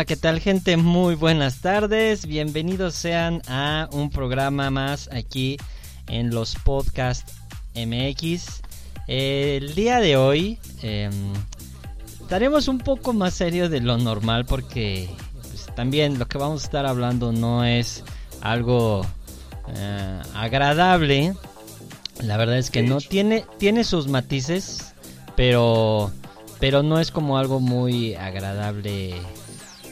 Hola, ¿qué tal gente? Muy buenas tardes. Bienvenidos sean a un programa más aquí en los Podcast MX. El día de hoy eh, estaremos un poco más serios de lo normal porque pues, también lo que vamos a estar hablando no es algo eh, agradable. La verdad es que no tiene, tiene sus matices, pero, pero no es como algo muy agradable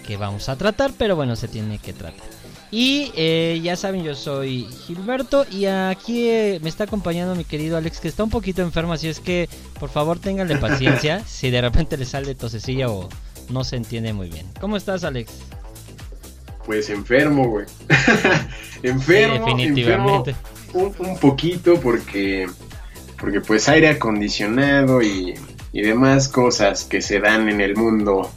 que vamos a tratar, pero bueno, se tiene que tratar. Y eh, ya saben, yo soy Gilberto y aquí eh, me está acompañando mi querido Alex que está un poquito enfermo, así es que por favor ténganle paciencia si de repente le sale tosecilla o no se entiende muy bien. ¿Cómo estás Alex? Pues enfermo, güey. enfermo, Sí, definitivamente. enfermo un, un poquito porque, porque pues aire acondicionado y, y demás cosas que se dan en el mundo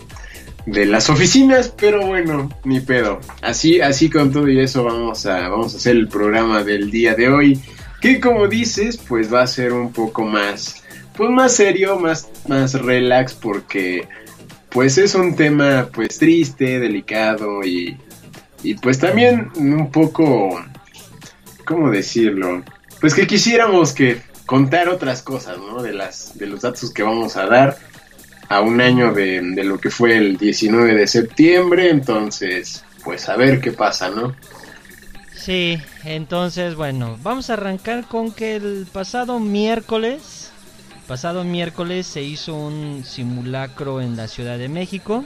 de las oficinas, pero bueno, ni pedo. Así, así con todo y eso vamos a, vamos a hacer el programa del día de hoy. Que como dices, pues va a ser un poco más, pues más serio, más, más relax, porque pues es un tema pues triste, delicado y, y pues también un poco, ¿cómo decirlo? Pues que quisiéramos que contar otras cosas, ¿no? De las, de los datos que vamos a dar a un año de, de, lo que fue el 19 de septiembre, entonces, pues a ver qué pasa, ¿no? Sí, entonces, bueno, vamos a arrancar con que el pasado miércoles, pasado miércoles se hizo un simulacro en la Ciudad de México,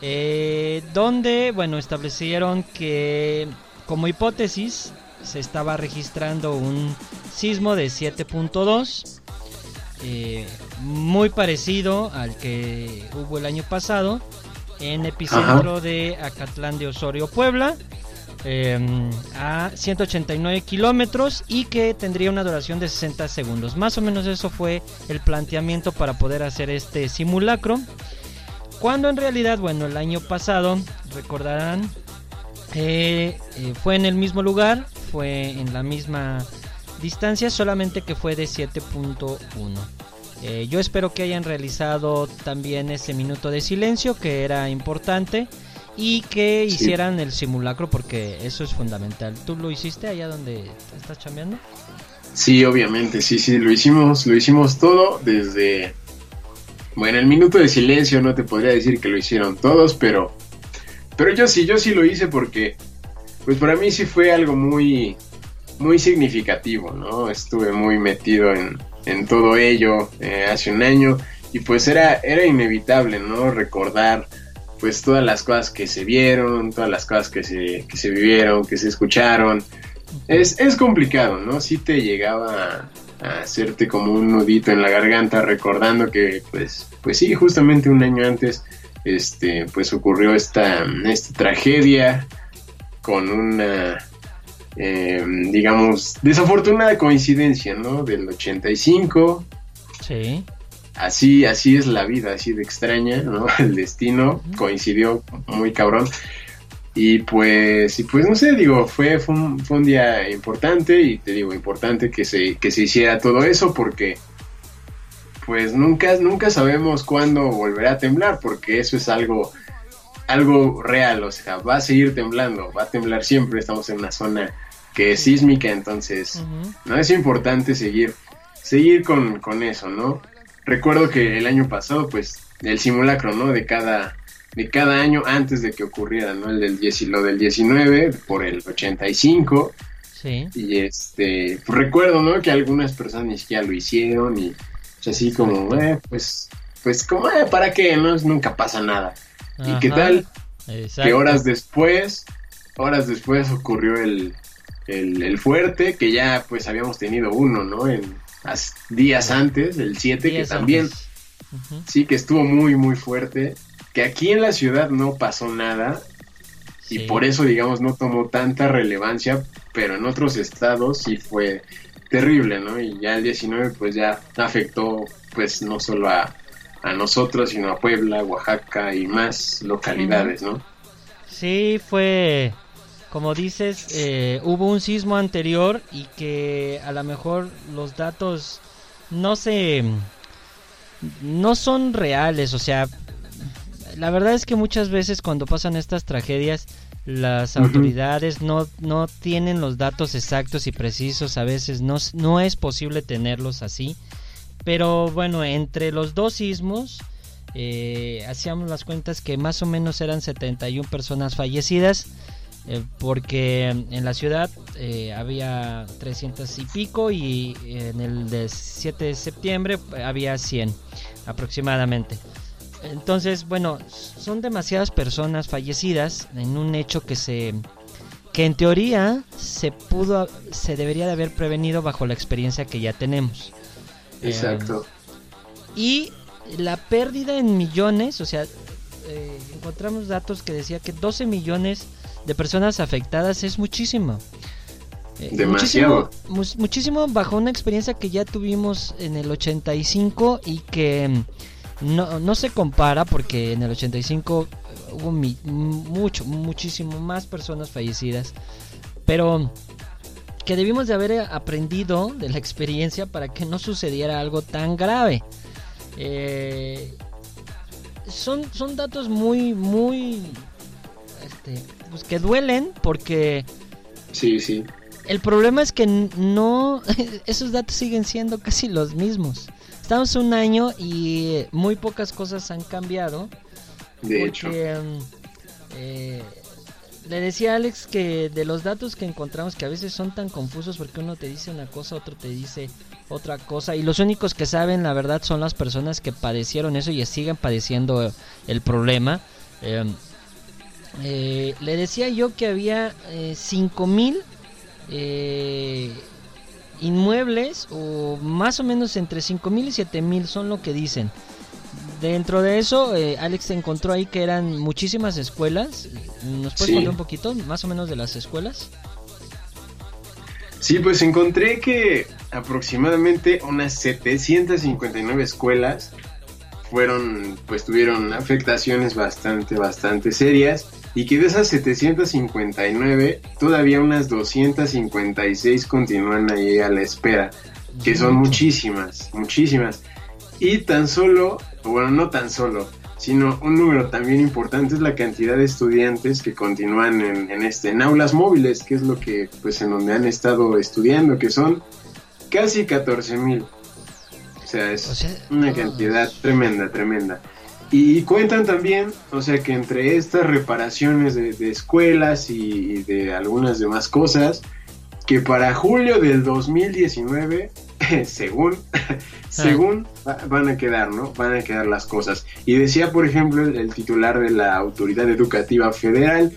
eh, donde, bueno, establecieron que como hipótesis se estaba registrando un sismo de 7.2 eh, muy parecido al que hubo el año pasado en epicentro Ajá. de Acatlán de Osorio, Puebla, eh, a 189 kilómetros y que tendría una duración de 60 segundos. Más o menos eso fue el planteamiento para poder hacer este simulacro. Cuando en realidad, bueno, el año pasado, recordarán, eh, fue en el mismo lugar, fue en la misma distancia, solamente que fue de 7.1. Eh, yo espero que hayan realizado también ese minuto de silencio, que era importante, y que sí. hicieran el simulacro, porque eso es fundamental. ¿Tú lo hiciste allá donde estás chambeando? Sí, obviamente, sí, sí, lo hicimos, lo hicimos todo desde... Bueno, el minuto de silencio no te podría decir que lo hicieron todos, pero... Pero yo sí, yo sí lo hice porque... Pues para mí sí fue algo muy, muy significativo, ¿no? Estuve muy metido en, en todo ello eh, hace un año y pues era, era inevitable, ¿no? Recordar pues todas las cosas que se vieron, todas las cosas que se, que se vivieron, que se escucharon. Es, es complicado, ¿no? Sí te llegaba a, a, hacerte como un nudito en la garganta recordando que pues, pues sí, justamente un año antes este, pues ocurrió esta, esta tragedia con una eh, digamos, desafortunada coincidencia, ¿no? Del 85. Sí. Así, así es la vida, así de extraña, ¿no? El destino coincidió muy cabrón. Y pues, y pues no sé, digo, fue, fue, un, fue un día importante y te digo, importante que se, que se hiciera todo eso porque pues nunca, nunca sabemos cuándo volverá a temblar porque eso es algo, algo real, o sea, va a seguir temblando, va a temblar siempre, estamos en una zona que es sísmica, entonces uh -huh. no es importante seguir, seguir con, con, eso, ¿no? Recuerdo que el año pasado, pues, el simulacro, ¿no? De cada, de cada año antes de que ocurriera, ¿no? El del 10, lo del 19 por el 85. Sí. Y este, pues, recuerdo, ¿no? Que algunas personas ni siquiera lo hicieron y pues, así como, eh, pues, pues como, eh, ¿para qué? No, nunca pasa nada. Ajá. ¿Y qué tal? Exacto. Que horas después, horas después ocurrió el, el, el, fuerte, que ya pues habíamos tenido uno, ¿no? En días antes, el 7, que también uh -huh. sí que estuvo muy, muy fuerte. Que aquí en la ciudad no pasó nada. Sí. Y por eso, digamos, no tomó tanta relevancia. pero en otros estados sí fue terrible, ¿no? Y ya el 19 pues ya afectó pues no solo a, a nosotros, sino a Puebla, Oaxaca y más localidades, ¿no? Sí, fue, como dices, eh, hubo un sismo anterior y que a lo mejor los datos no se... no son reales, o sea, la verdad es que muchas veces cuando pasan estas tragedias las autoridades no, no tienen los datos exactos y precisos, a veces no, no es posible tenerlos así. Pero bueno, entre los dos sismos, eh, hacíamos las cuentas que más o menos eran 71 personas fallecidas, eh, porque en la ciudad eh, había 300 y pico y en el de 7 de septiembre había 100 aproximadamente. Entonces, bueno, son demasiadas personas fallecidas en un hecho que se que en teoría se pudo se debería de haber prevenido bajo la experiencia que ya tenemos. Exacto. Eh, y la pérdida en millones, o sea, eh, encontramos datos que decía que 12 millones de personas afectadas es muchísimo. Eh, Demasiado. Muchísimo, muchísimo bajo una experiencia que ya tuvimos en el 85 y que no, no se compara porque en el 85 hubo mucho, muchísimo más personas fallecidas. Pero que debimos de haber aprendido de la experiencia para que no sucediera algo tan grave. Eh, son, son datos muy, muy... Este, pues que duelen porque... Sí, sí. El problema es que no... Esos datos siguen siendo casi los mismos. Estamos un año y muy pocas cosas han cambiado. De hecho. Mm, eh, le decía a Alex que de los datos que encontramos que a veces son tan confusos porque uno te dice una cosa, otro te dice otra cosa y los únicos que saben la verdad son las personas que padecieron eso y siguen padeciendo el problema. Em, eh, le decía yo que había eh, 5000 eh, inmuebles o más o menos entre 5000 y 7000 son lo que dicen. Dentro de eso, eh, Alex encontró ahí que eran muchísimas escuelas. ¿Nos puedes contar un poquito más o menos de las escuelas? Sí, pues encontré que aproximadamente unas 759 escuelas fueron, pues tuvieron afectaciones bastante, bastante serias y que de esas 759 todavía unas 256 continúan ahí a la espera, que son muchísimas, muchísimas. Y tan solo, bueno, no tan solo, sino un número también importante es la cantidad de estudiantes que continúan en, este, en aulas móviles, que es lo que, pues, en donde han estado estudiando, que son casi 14 mil. O sea, es una cantidad tremenda, tremenda. Y cuentan también, o sea, que entre estas reparaciones de, de escuelas y de algunas demás cosas, que para julio del 2019 según, según van a quedar, ¿no? Van a quedar las cosas. Y decía, por ejemplo, el, titular de la Autoridad Educativa Federal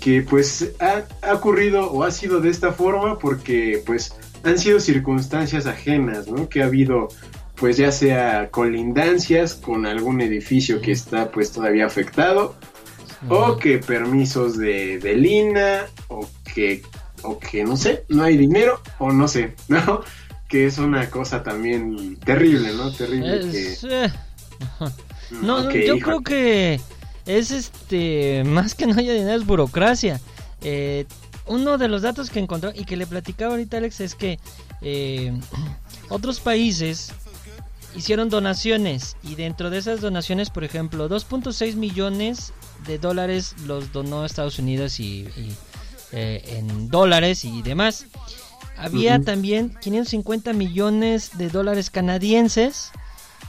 que pues ha, ocurrido o ha sido de esta forma porque pues han sido circunstancias ajenas, ¿no? Que ha habido pues ya sea colindancias con algún edificio que está pues todavía afectado o que permisos de, de Lina o que o que no sé, no hay dinero o no sé, ¿no? Que es una cosa también terrible, ¿no? Terrible. Eh, no, yo creo que es este, más que no haya dinero, es burocracia. Eh, uno de los datos que encontró y que le platicaba ahorita Alex es que eh, otros países hicieron donaciones y dentro de esas donaciones, por ejemplo, 2.6 millones de dólares los donó Estados Unidos y, en dólares y demás. Había también 550 millones de dólares canadienses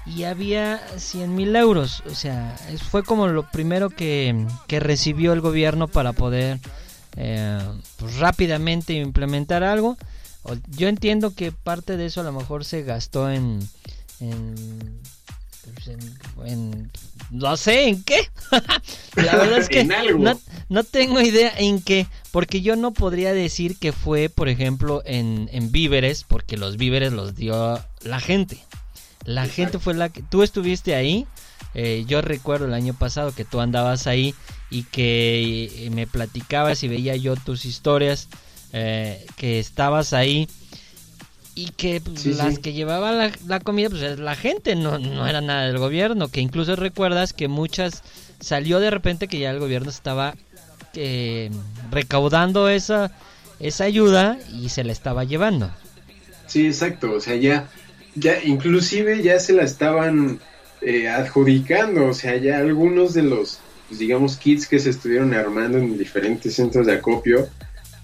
y había 100 mil euros. O sea, fue como lo primero que, recibió el gobierno para poder eh, pues, rápidamente implementar algo. Yo entiendo que parte de eso a lo mejor se gastó en, en, pues, en no sé en qué. la verdad es que no, no, tengo idea en qué, porque yo no podría decir que fue, por ejemplo, en, en víveres, porque los víveres los dio la gente. La gente fue la que... Tú estuviste ahí, eh, yo recuerdo el año pasado que tú andabas ahí y que eh, me platicabas y veía yo tus historias. eh, que estabas ahí y que pues, Sí, las sí. que llevaban la, la comida pues es la gente, no, no era nada del gobierno, que incluso recuerdas que muchas salió de repente que ya el gobierno estaba eh, recaudando esa, esa ayuda y se la estaba llevando. Sí, exacto, o sea, ya, ya inclusive ya se la estaban eh, adjudicando, o sea, ya algunos de los, pues, digamos, kits que se estuvieron armando en diferentes centros de acopio,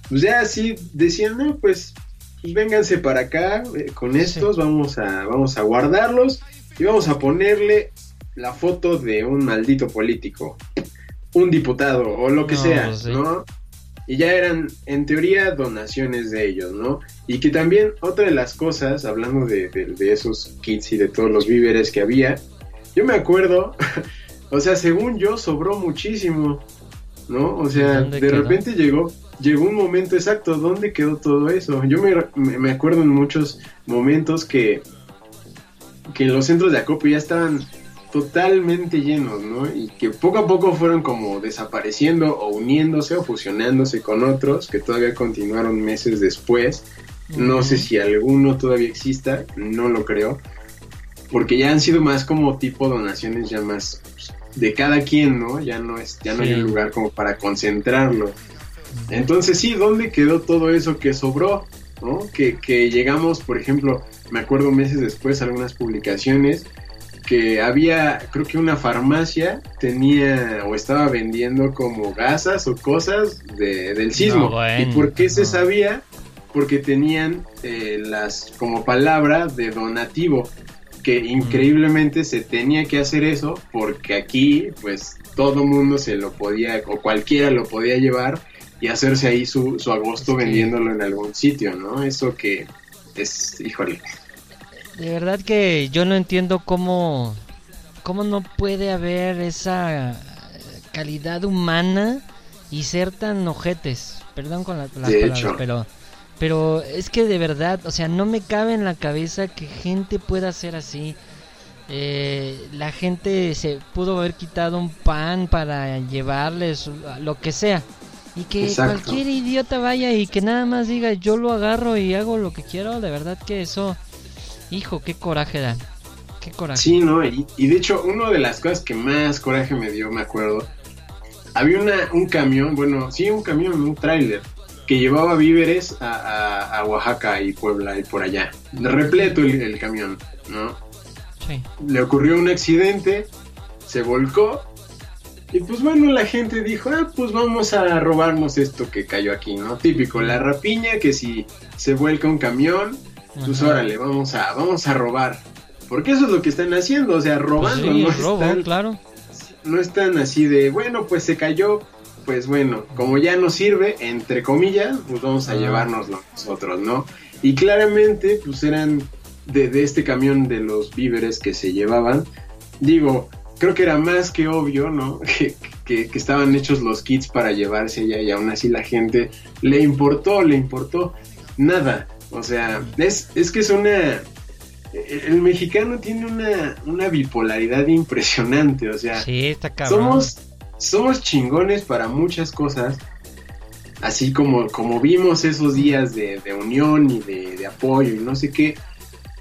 pues ya así decían, no, pues, vénganse para acá, eh, con estos vamos a, vamos a guardarlos y vamos a ponerle la foto de un maldito político, un diputado o lo que No, sea, pues sí. ¿no? Y ya eran, en teoría, donaciones de ellos, ¿no? Y que también otra de las cosas, hablando de, de- de esos kits y de todos los víveres que había, yo me acuerdo, o sea, según yo, sobró muchísimo, ¿no? O sea, ¿Dónde de quedó? repente llegó, llegó un momento exacto, ¿dónde quedó todo eso? Yo me, me- acuerdo en muchos momentos que, que los centros de acopio ya estaban totalmente llenos, ¿no? Y que poco a poco fueron como desapareciendo o uniéndose o fusionándose con otros que todavía continuaron meses después. No sé si alguno todavía exista, no lo creo, porque ya han sido más como tipo donaciones ya más pues, de cada quien, ¿no? Ya no es, ya no hay un lugar como para concentrarlo. Entonces sí, ¿dónde quedó todo eso que sobró? ¿No? Que, que llegamos, por ejemplo, me acuerdo meses después algunas publicaciones que había, creo que una farmacia tenía o estaba vendiendo como gasas o cosas de- del sismo. No, bueno, ¿Y por qué se sabía? Porque tenían eh, las como palabra de donativo, que increíblemente se tenía que hacer eso porque aquí pues todo mundo se lo podía o cualquiera lo podía llevar y hacerse ahí su, su agosto Es que- vendiéndolo en algún sitio, ¿no? Eso que es, híjole. De verdad que yo no entiendo cómo, cómo no puede haber esa calidad humana y ser tan ojetes. Perdón con la- las De palabras, hecho. pero pero es que de verdad, o sea, no me cabe en la cabeza que gente pueda ser así. Eh, la gente se pudo haber quitado un pan para llevarles lo que sea. Y que Exacto. cualquier idiota vaya y que nada más diga yo lo agarro y hago lo que quiero, de verdad que eso, hijo, qué coraje da. Qué coraje. Sí, ¿no? Y, y de hecho, una de las cosas que más coraje me dio, me acuerdo, había una, un camión, bueno, sí, un camión, un tráiler, que llevaba víveres a, a- a Oaxaca y Puebla y por allá. Repleto el, el camión, ¿no? Sí. Le ocurrió un accidente, se volcó, y pues bueno, la gente dijo, ah, pues vamos a robarnos esto que cayó aquí, ¿no? Típico, la rapiña, que si se vuelca un camión, pues órale, vamos a, vamos a robar. Porque eso es lo que están haciendo, o sea, Pues robando, sí, no, robo, están, claro. no están así de, bueno, pues se cayó, pues bueno, como ya no sirve, entre comillas, pues vamos a Ah. llevárnoslo nosotros, ¿no? Y claramente, pues eran de, de este camión de los víveres que se llevaban, digo, creo que era más que obvio, ¿no? Que, que, que estaban hechos los kits para llevarse allá y aún así la gente le importó, le importó nada. O sea, es, es que es una... El mexicano tiene una, una bipolaridad impresionante, o sea, Sí, está cabrón. somos, somos chingones para muchas cosas, así como, como vimos esos días de, de unión y de, de apoyo y no sé qué,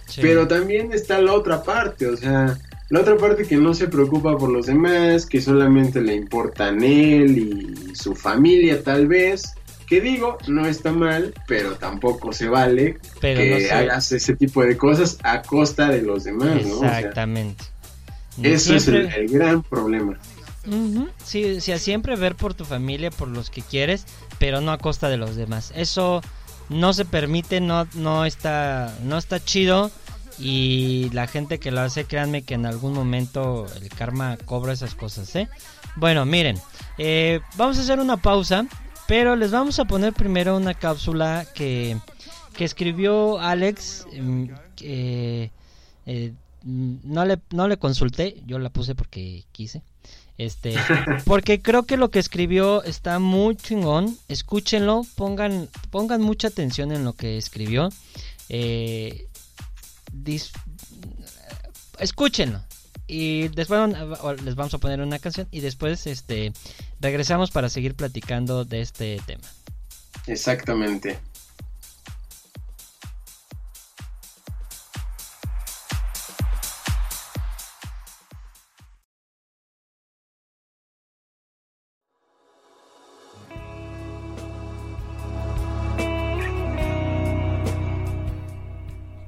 Sí. pero también está la otra parte, o sea, la otra parte que no se preocupa por los demás, que solamente le importan él y su familia tal vez, que digo, no está mal, pero tampoco se vale Pero que no sé. hagas ese tipo de cosas a costa de los demás, ¿no? O sea, Exactamente. eso es el, gran problema. Ujú, Sí, sí, a siempre ver por tu familia, por los que quieres, pero no a costa de los demás. Eso no se permite, no, no está, no está chido y la gente que lo hace, créanme que en algún momento el karma cobra esas cosas, ¿eh? Bueno, miren, eh, vamos a hacer una pausa, pero les vamos a poner primero una cápsula que, que escribió Alex, mm, eh, mm, no le, no le consulté, yo la puse porque quise. Este, porque creo que lo que escribió está muy chingón. Escúchenlo, pongan, pongan mucha atención en lo que escribió. Eh, dis- escúchenlo. Y después les vamos a poner una canción y después este regresamos para seguir platicando de este tema. Exactamente.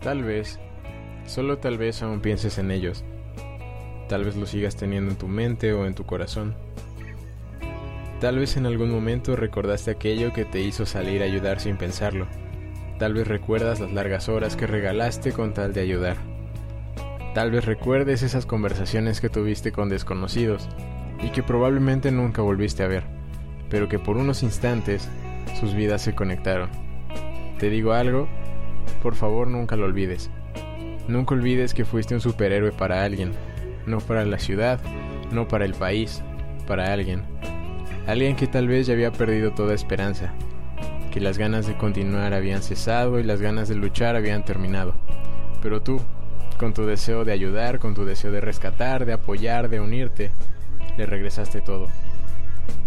Tal vez, solo tal vez aún pienses en ellos. Tal vez lo sigas teniendo en tu mente o en tu corazón. Tal vez en algún momento recordaste aquello que te hizo salir a ayudar sin pensarlo. Tal vez recuerdas las largas horas que regalaste con tal de ayudar. Tal vez recuerdes esas conversaciones que tuviste con desconocidos y que probablemente nunca volviste a ver, pero que por unos instantes sus vidas se conectaron. Te digo algo, por favor nunca lo olvides. Nunca olvides que fuiste un superhéroe para alguien, no para la ciudad, no para el país, para alguien. Alguien que tal vez ya había perdido toda esperanza, que las ganas de continuar habían cesado y las ganas de luchar habían terminado. Pero tú, con tu deseo de ayudar, con tu deseo de rescatar, de apoyar, de unirte, le regresaste todo.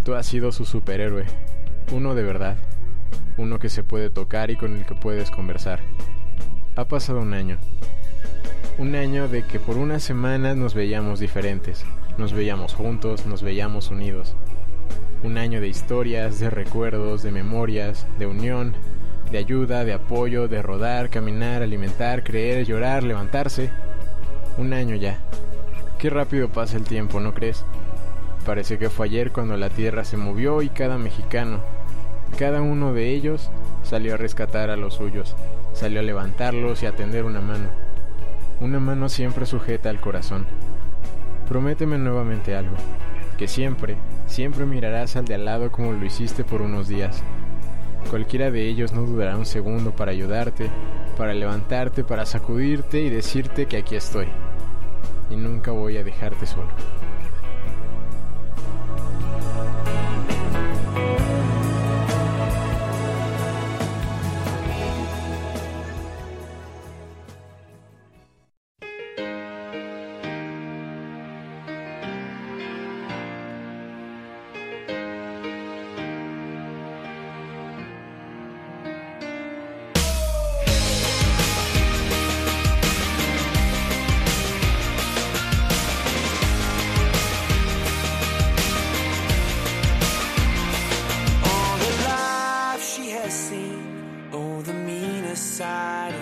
Tú has sido su superhéroe, uno de verdad uno que se puede tocar y con el que puedes conversar. Ha pasado un año. Un año de que por unas semanas nos veíamos diferentes, nos veíamos juntos, nos veíamos unidos. Un año de historias, de recuerdos, de memorias, de unión, de ayuda, de apoyo, de rodar, caminar, alimentar, creer, llorar, levantarse. Un año ya. Qué rápido pasa el tiempo, ¿no crees? Parece que fue ayer cuando la tierra se movió y cada mexicano, cada uno de ellos salió a rescatar a los suyos, salió a levantarlos y a tender una mano. Una mano siempre sujeta al corazón. Prométeme nuevamente algo, que siempre, siempre mirarás al de al lado como lo hiciste por unos días. Cualquiera de ellos no dudará un segundo para ayudarte, para levantarte, para sacudirte y decirte que aquí estoy. Y nunca voy a dejarte solo.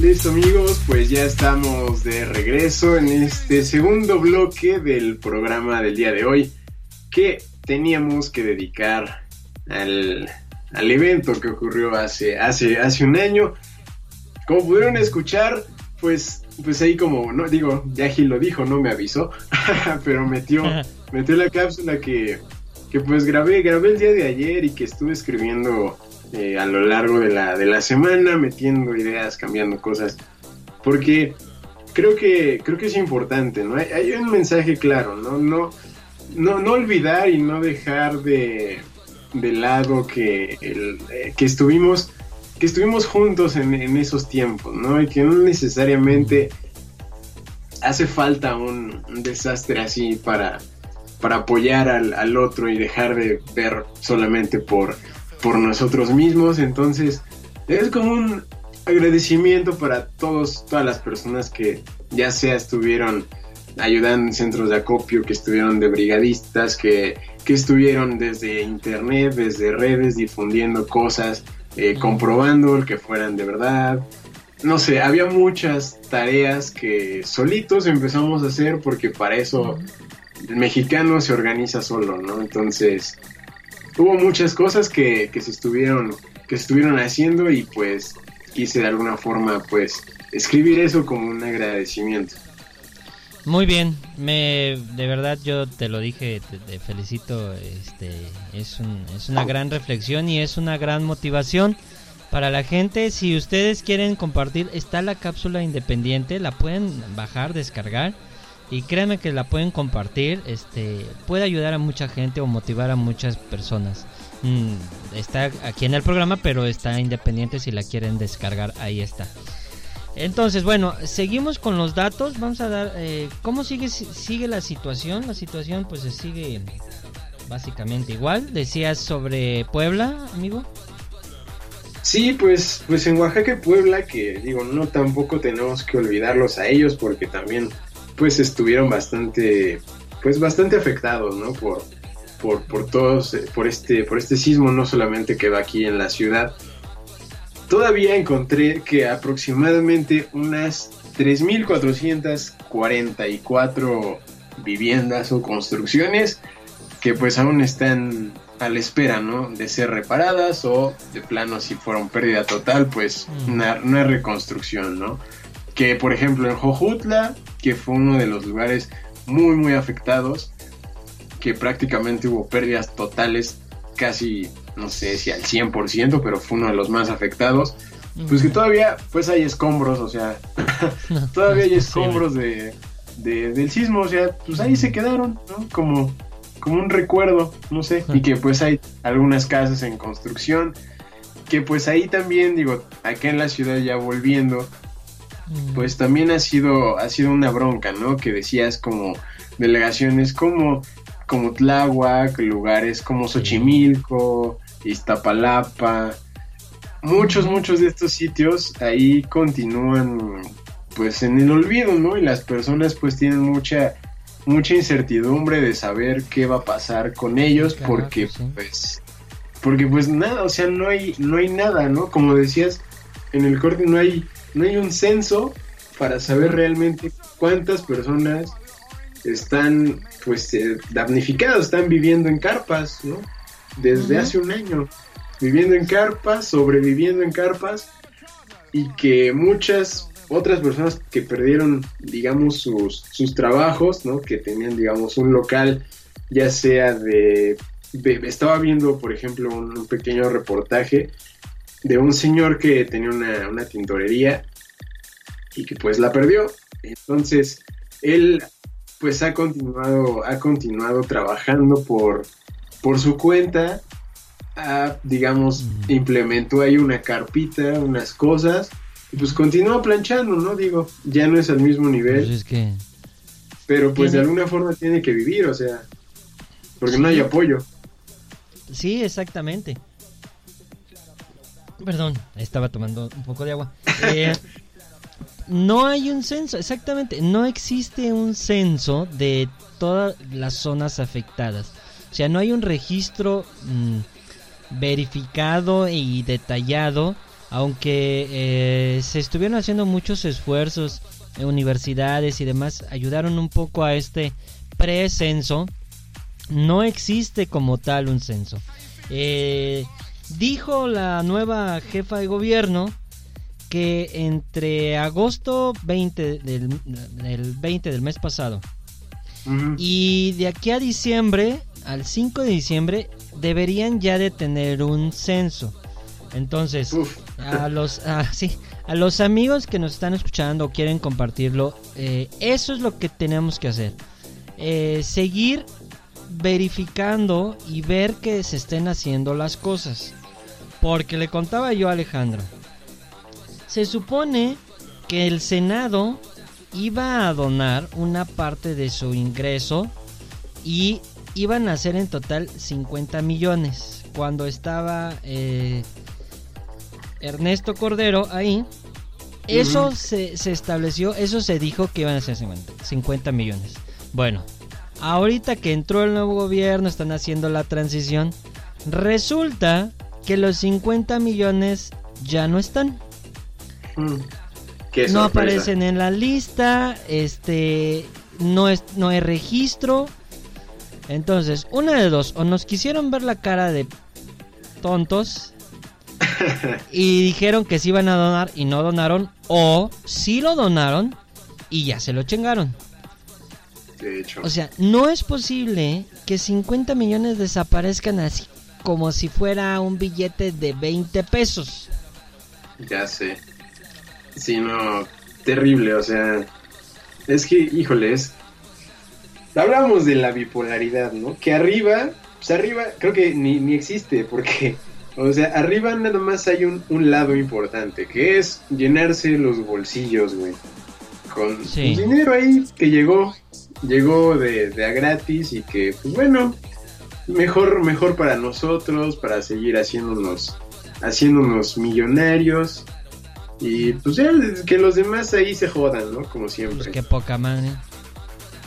Listo amigos, pues ya estamos de regreso en este segundo bloque del programa del día de hoy que teníamos que dedicar al, al evento que ocurrió hace, hace, hace un año. Como pudieron escuchar, pues, pues ahí como, no digo, ya Gil lo dijo, no me avisó, pero metió, metió la cápsula que, que pues grabé, grabé el día de ayer y que estuve escribiendo eh, a lo largo de la, de la semana, metiendo ideas, cambiando cosas, porque creo que, creo que es importante, ¿no? Hay, hay un mensaje claro, ¿no? No, no, no olvidar y no dejar de, de lado que, el, eh, que estuvimos que estuvimos juntos en, en, esos tiempos, ¿no? Y que no necesariamente hace falta un, desastre así para, para apoyar al, al, otro y dejar de ver solamente por, por nosotros mismos. Entonces, es como un agradecimiento para todos, todas las personas que ya sea estuvieron ayudando en centros de acopio, que estuvieron de brigadistas, que, que estuvieron desde internet, desde redes, difundiendo cosas, eh, comprobando que fueran de verdad. No sé, había muchas tareas que solitos empezamos a hacer porque para eso el mexicano se organiza solo, ¿no? Entonces, hubo muchas cosas que, que se estuvieron que se estuvieron haciendo y pues quise de alguna forma pues escribir eso como un agradecimiento. Muy bien, me de verdad yo te lo dije, te, felicito, este es, un, es una gran reflexión y es una gran motivación para la gente. Si ustedes quieren compartir, está la cápsula independiente, la pueden bajar, descargar y créanme que la pueden compartir, este puede ayudar a mucha gente o motivar a muchas personas. Mm, está aquí en el programa, pero está independiente si la quieren descargar, ahí está. Entonces, bueno, seguimos con los datos. Vamos a dar. Eh, ¿Cómo sigue, sigue la situación? La situación, pues se sigue básicamente igual. Decías sobre Puebla, amigo. Sí, pues, pues en Oaxaca y Puebla, que digo, no tampoco tenemos que olvidarlos a ellos porque también, pues estuvieron bastante, pues bastante afectados, ¿no? Por, por, por todos, eh, por este, por este sismo, no solamente quedó aquí en la ciudad. Todavía encontré que aproximadamente unas 3.444 viviendas o construcciones que pues aún están a la espera, ¿no? De ser reparadas o de plano si fueron pérdida total, pues Mm. una, una reconstrucción, ¿no? Que por ejemplo en Jojutla, que fue uno de los lugares muy muy afectados, que prácticamente hubo pérdidas totales, casi, no sé si al 100%, pero fue uno de los más afectados. Pues que todavía, pues hay escombros, o sea, todavía hay escombros de, de- del sismo, o sea, pues ahí se quedaron, ¿no? Como, como un recuerdo, no sé, y que pues hay algunas casas en construcción, que pues ahí también, digo, acá en la ciudad ya volviendo, Mm. pues también ha sido, ha sido una bronca, ¿no? Que decías como delegaciones como, como Tláhuac, lugares como Xochimilco, Iztapalapa, muchos, muchos de estos sitios ahí continúan pues en el olvido, ¿no? Y las personas pues tienen mucha, mucha incertidumbre de saber qué va a pasar con ellos porque sí. pues porque pues nada, o sea, no hay no hay nada, ¿no? Como decías en el corte no hay no hay un censo para saber realmente cuántas personas están pues eh, damnificadas, están viviendo en carpas, ¿no? Desde hace un año, viviendo en carpas, sobreviviendo en carpas y que muchas otras personas que perdieron, digamos, sus, sus trabajos, ¿no? Que tenían, digamos, un local, ya sea de... de- estaba viendo, por ejemplo, un, un pequeño reportaje de un señor que tenía una, una tintorería y que pues la perdió. Entonces, él pues ha continuado, ha continuado trabajando por, por su cuenta. ha, digamos, implementó ahí una carpita, unas cosas. Y pues continúa planchando, ¿no? Digo, ya no es al mismo nivel, Pues es que pero pues de alguna forma tiene que vivir, o sea, porque no hay apoyo. Sí, exactamente. Perdón, estaba tomando un poco de agua. Eh, no hay un censo, exactamente. No existe un censo de todas las zonas afectadas. O sea, no hay un registro mm, verificado y detallado. Aunque eh, se estuvieron haciendo muchos esfuerzos en universidades y demás, ayudaron un poco a este pre-censo no existe como tal un censo. Eh, dijo la nueva jefa de gobierno que entre agosto 20 del, del 20 del mes pasado y de aquí a diciembre, al 5 de diciembre, deberían ya de tener un censo. Entonces, Uf. a los, ah, sí, a los amigos que nos están escuchando o quieren compartirlo, eh, eso es lo que tenemos que hacer. Eh, seguir verificando y ver que se estén haciendo las cosas. Porque le contaba yo a Alejandro, se supone que el Senado iba a donar una parte de su ingreso y iban a ser en total 50 millones. Cuando estaba eh, Ernesto Cordero ahí, eso se, se estableció, eso se dijo que iban a ser 50, 50 millones. Bueno, ahorita que entró el nuevo gobierno, están haciendo la transición, resulta que los 50 millones ya no están Mm. No aparecen en la lista, este, no es, no hay registro. Entonces, una de dos, o nos quisieron ver la cara de tontos y dijeron que sí iban a donar y no donaron, o sí lo donaron y ya se lo chingaron. De hecho. O sea, no es posible que 50 millones desaparezcan así como si fuera un billete de 20 pesos. Ya sé. Sí, no, terrible, o sea, es que, híjoles, hablamos de la bipolaridad, ¿no? Que arriba, pues arriba creo que ni, ni existe, porque, o sea, arriba nada más hay un, un lado importante, que es llenarse los bolsillos, güey, con Sí. dinero ahí que llegó, llegó de, de a gratis y que, pues bueno, mejor, mejor para nosotros, para seguir haciéndonos, haciéndonos millonarios. Y pues ya que los demás ahí se jodan, ¿no? Como siempre. Pues qué poca madre.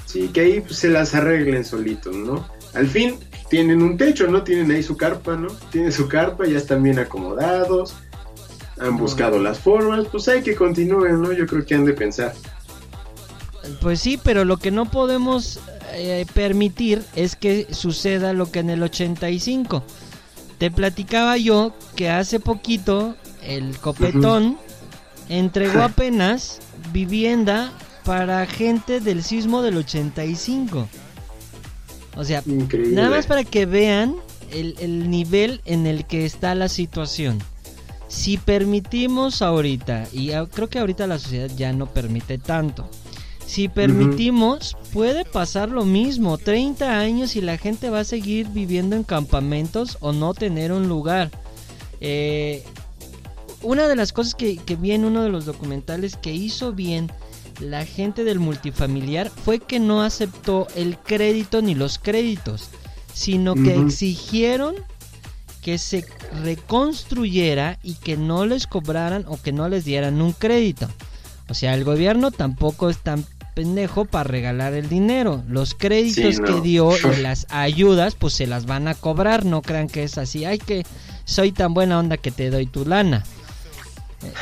Sí, que ahí pues, se las arreglen solitos, ¿no? Al fin, tienen un techo, ¿no? Tienen ahí su carpa, ¿no? Tienen su carpa, ya están bien acomodados, han buscado las formas, pues hay que continúen, ¿no? Yo creo que han de pensar. Pues sí, pero lo que no podemos eh, permitir es que suceda lo que en el 85. Te platicaba yo que hace poquito el copetón entregó apenas vivienda para gente del sismo del 85. O sea, Increíble. nada más para que vean el, el nivel en el que está la situación. Si permitimos ahorita, y creo que ahorita la sociedad ya no permite tanto, si permitimos, puede pasar lo mismo, 30 años y la gente va a seguir viviendo en campamentos o no tener un lugar. Eh, una de las cosas que, que vi en uno de los documentales que hizo bien la gente del multifamiliar fue que no aceptó el crédito ni los créditos, sino que exigieron que se reconstruyera y que no les cobraran o que no les dieran un crédito. O sea, el gobierno tampoco es tan pendejo para regalar el dinero. Los créditos Sí, no. que dio y las ayudas, pues se las van a cobrar. No crean que es así. Ay, que soy tan buena onda que te doy tu lana.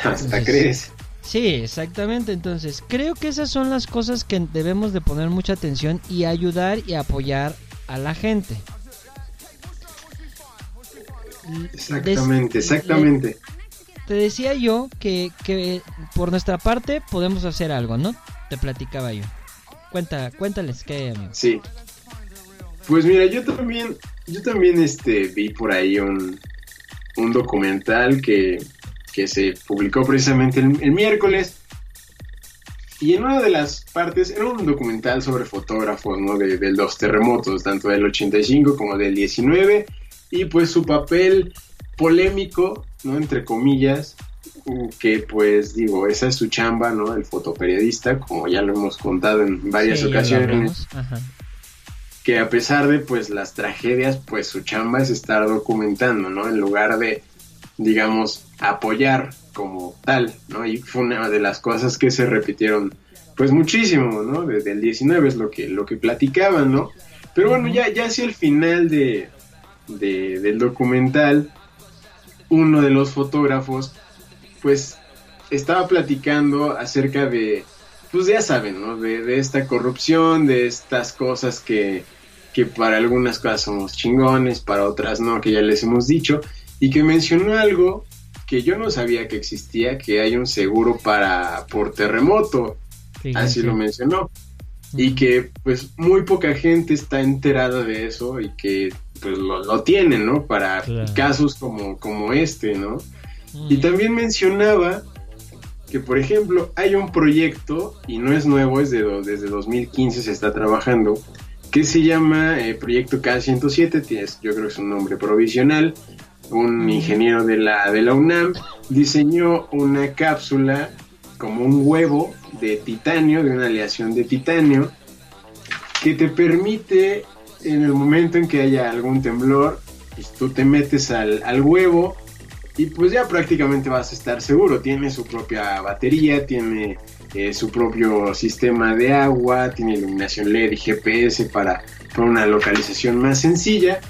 Hasta Entonces, crees. Sí, exactamente. Entonces, creo que esas son las cosas que debemos de poner mucha atención y ayudar y apoyar a la gente. Exactamente, exactamente. Te decía yo que, que por nuestra parte podemos hacer algo, ¿no? Te platicaba yo. Cuenta, cuéntales qué amigo. Sí. Pues mira, yo también, yo también este, vi por ahí un, un documental que, que se publicó precisamente el, el miércoles. Y en una de las partes era un documental sobre fotógrafos, ¿no? De, de los terremotos, tanto del 85 como del 19. Y pues su papel polémico, ¿no? Entre comillas, que pues digo, esa es su chamba, ¿no? El fotoperiodista, como ya lo hemos contado en varias Sí, ocasiones. Ajá. que a pesar de pues las tragedias, pues su chamba es estar documentando, ¿no? En lugar de, digamos, apoyar como tal, ¿no? Y fue una de las cosas que se repitieron pues muchísimo, ¿no? Desde el 19 es lo que, lo que platicaban, ¿no? Pero bueno, ya, ya hacia el final de, de- del documental, uno de los fotógrafos, pues estaba platicando acerca de, pues ya saben, ¿no? De, de esta corrupción, de estas cosas que, que para algunas cosas somos chingones, para otras no, que ya les hemos dicho, y que mencionó algo que yo no sabía que existía, que hay un seguro para por terremoto, así lo mencionó, y que pues muy poca gente está enterada de eso y que pues lo, lo tienen, ¿no? Para Claro. casos como, como este, ¿no? Y también mencionaba que, por ejemplo, hay un proyecto, y no es nuevo, es de desde 2015 se está trabajando, que se llama eh, Proyecto K107, tiene- yo creo que es un nombre provisional. Un ingeniero de la, de la UNAM diseñó una cápsula como un huevo de titanio, de una aleación de titanio, que te permite, en el momento en que haya algún temblor, pues tú te metes al, al huevo y pues ya prácticamente vas a estar seguro. Tiene su propia batería, tiene eh, su propio sistema de agua, tiene iluminación LED y GPS para, para una localización más sencilla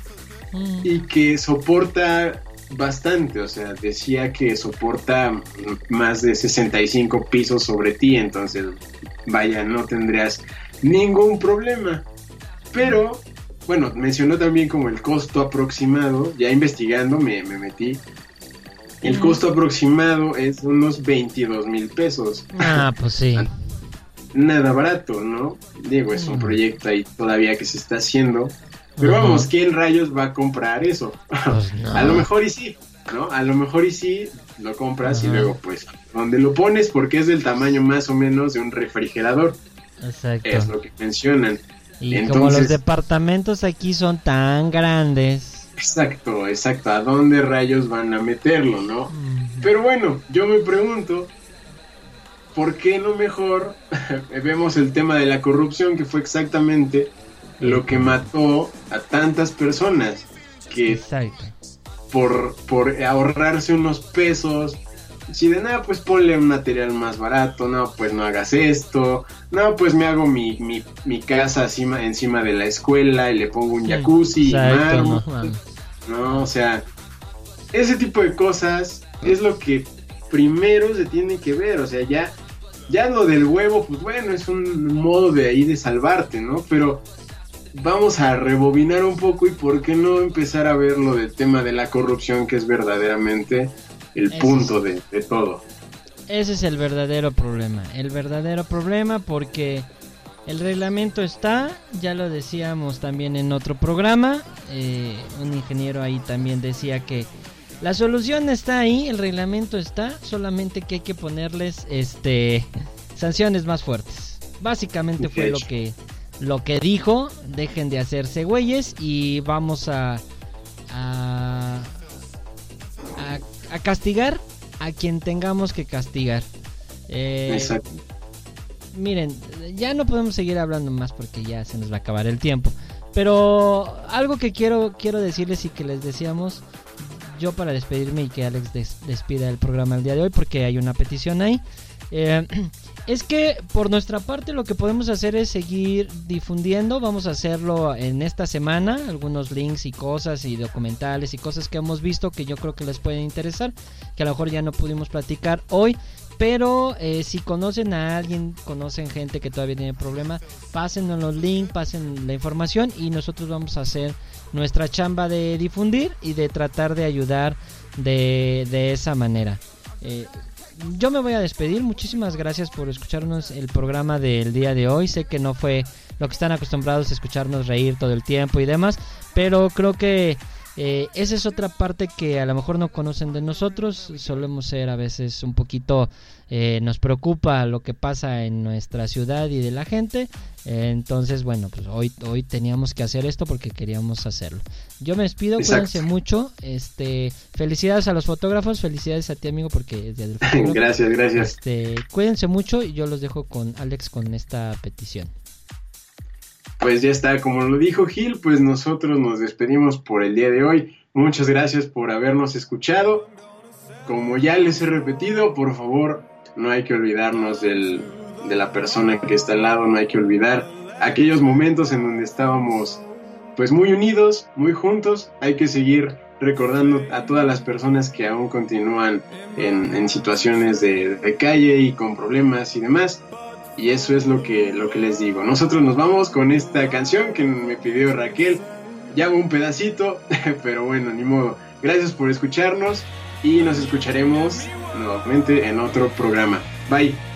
Mm. y que soporta bastante, o sea, decía que soporta mm, más de 65 pisos sobre ti, entonces vaya, no tendrías ningún problema. Pero, bueno, mencionó también como el costo aproximado, ya investigando me, me metí, el Ujú. costo aproximado es unos 22 mil pesos. Ah, pues sí. Nada barato, ¿no? Digo, es un Mm. proyecto ahí todavía que se está haciendo. Pero vamos, ¿quién rayos va a comprar eso? Pues no. A lo mejor y sí, ¿no? A lo mejor y sí, lo compras y luego pues donde lo pones porque es del tamaño más o menos de un refrigerador, Exacto. es lo que mencionan. Y como los departamentos aquí son tan grandes. Exacto, exacto, ¿a dónde rayos van a meterlo, no? Pero bueno, yo me pregunto, ¿por qué no mejor vemos el tema de la corrupción que fue exactamente lo que mató a tantas personas que Exacto. por, por ahorrarse unos pesos, si de nada, pues ponle un material más barato, no, pues no hagas esto, no, pues me hago mi, mi, mi casa encima, encima de la escuela y le pongo un jacuzzi, Exacto, y no, mar, mames. no, o sea, ese tipo de cosas es lo que primero se tiene que ver, o sea, ya, ya lo del huevo, pues bueno, es un modo de ahí de salvarte, ¿no? Pero vamos a rebobinar un poco y por qué no empezar a ver lo del tema de la corrupción, que es verdaderamente el punto de, de todo. Ese es el verdadero problema. El verdadero problema porque el reglamento está, ya lo decíamos también en otro programa. eh, un ingeniero ahí también decía que la solución está ahí, el reglamento está, solamente que hay que ponerles este sanciones más fuertes. Básicamente fue lo que lo que dijo, dejen de hacerse güeyes y vamos a a, a, a castigar a quien tengamos que castigar. Eh, Exacto. miren, ya no podemos seguir hablando más porque ya se nos va a acabar el tiempo. Pero algo que quiero, quiero decirles y que les decíamos, yo para despedirme y que Alex des- despida el programa el día de hoy porque hay una petición ahí. Eh, es que por nuestra parte lo que podemos hacer es seguir difundiendo, vamos a hacerlo en esta semana, algunos links y cosas y documentales y cosas que hemos visto que yo creo que les pueden interesar, que a lo mejor ya no pudimos platicar hoy, pero eh, si conocen a alguien, conocen gente que todavía tiene problemas, pásenos los links, pasen la información y nosotros vamos a hacer nuestra chamba de difundir y de tratar de ayudar de, de esa manera. Eh, yo me voy a despedir. Muchísimas gracias por escucharnos el programa del día de hoy. Sé que no fue lo que están acostumbrados a escucharnos reír todo el tiempo y demás, pero creo que eh, esa es otra parte que a lo mejor no conocen de nosotros. Solemos ser a veces un poquito, eh, nos preocupa lo que pasa en nuestra ciudad y de la gente. Eh, entonces, bueno, pues hoy, hoy teníamos que hacer esto porque queríamos hacerlo. Yo me despido, Exacto. cuídense mucho. Este, felicidades a los fotógrafos, felicidades a ti amigo porque es día del gracias, gracias. Este, cuídense mucho y yo los dejo con Alex con esta petición. Pues ya está, como lo dijo Gil, pues nosotros nos despedimos por el día de hoy. Muchas gracias por habernos escuchado. Como ya les he repetido, por favor, no hay que olvidarnos del, de la persona que está al lado, no hay que olvidar aquellos momentos en donde estábamos pues muy unidos, muy juntos. Hay que seguir recordando a todas las personas que aún continúan en, en situaciones de, de calle y con problemas y demás. Y eso es lo que, lo que les digo. Nosotros nos vamos con esta canción que me pidió Raquel. Ya un pedacito, pero bueno, ni modo. Gracias por escucharnos y nos escucharemos nuevamente en otro programa. Bye.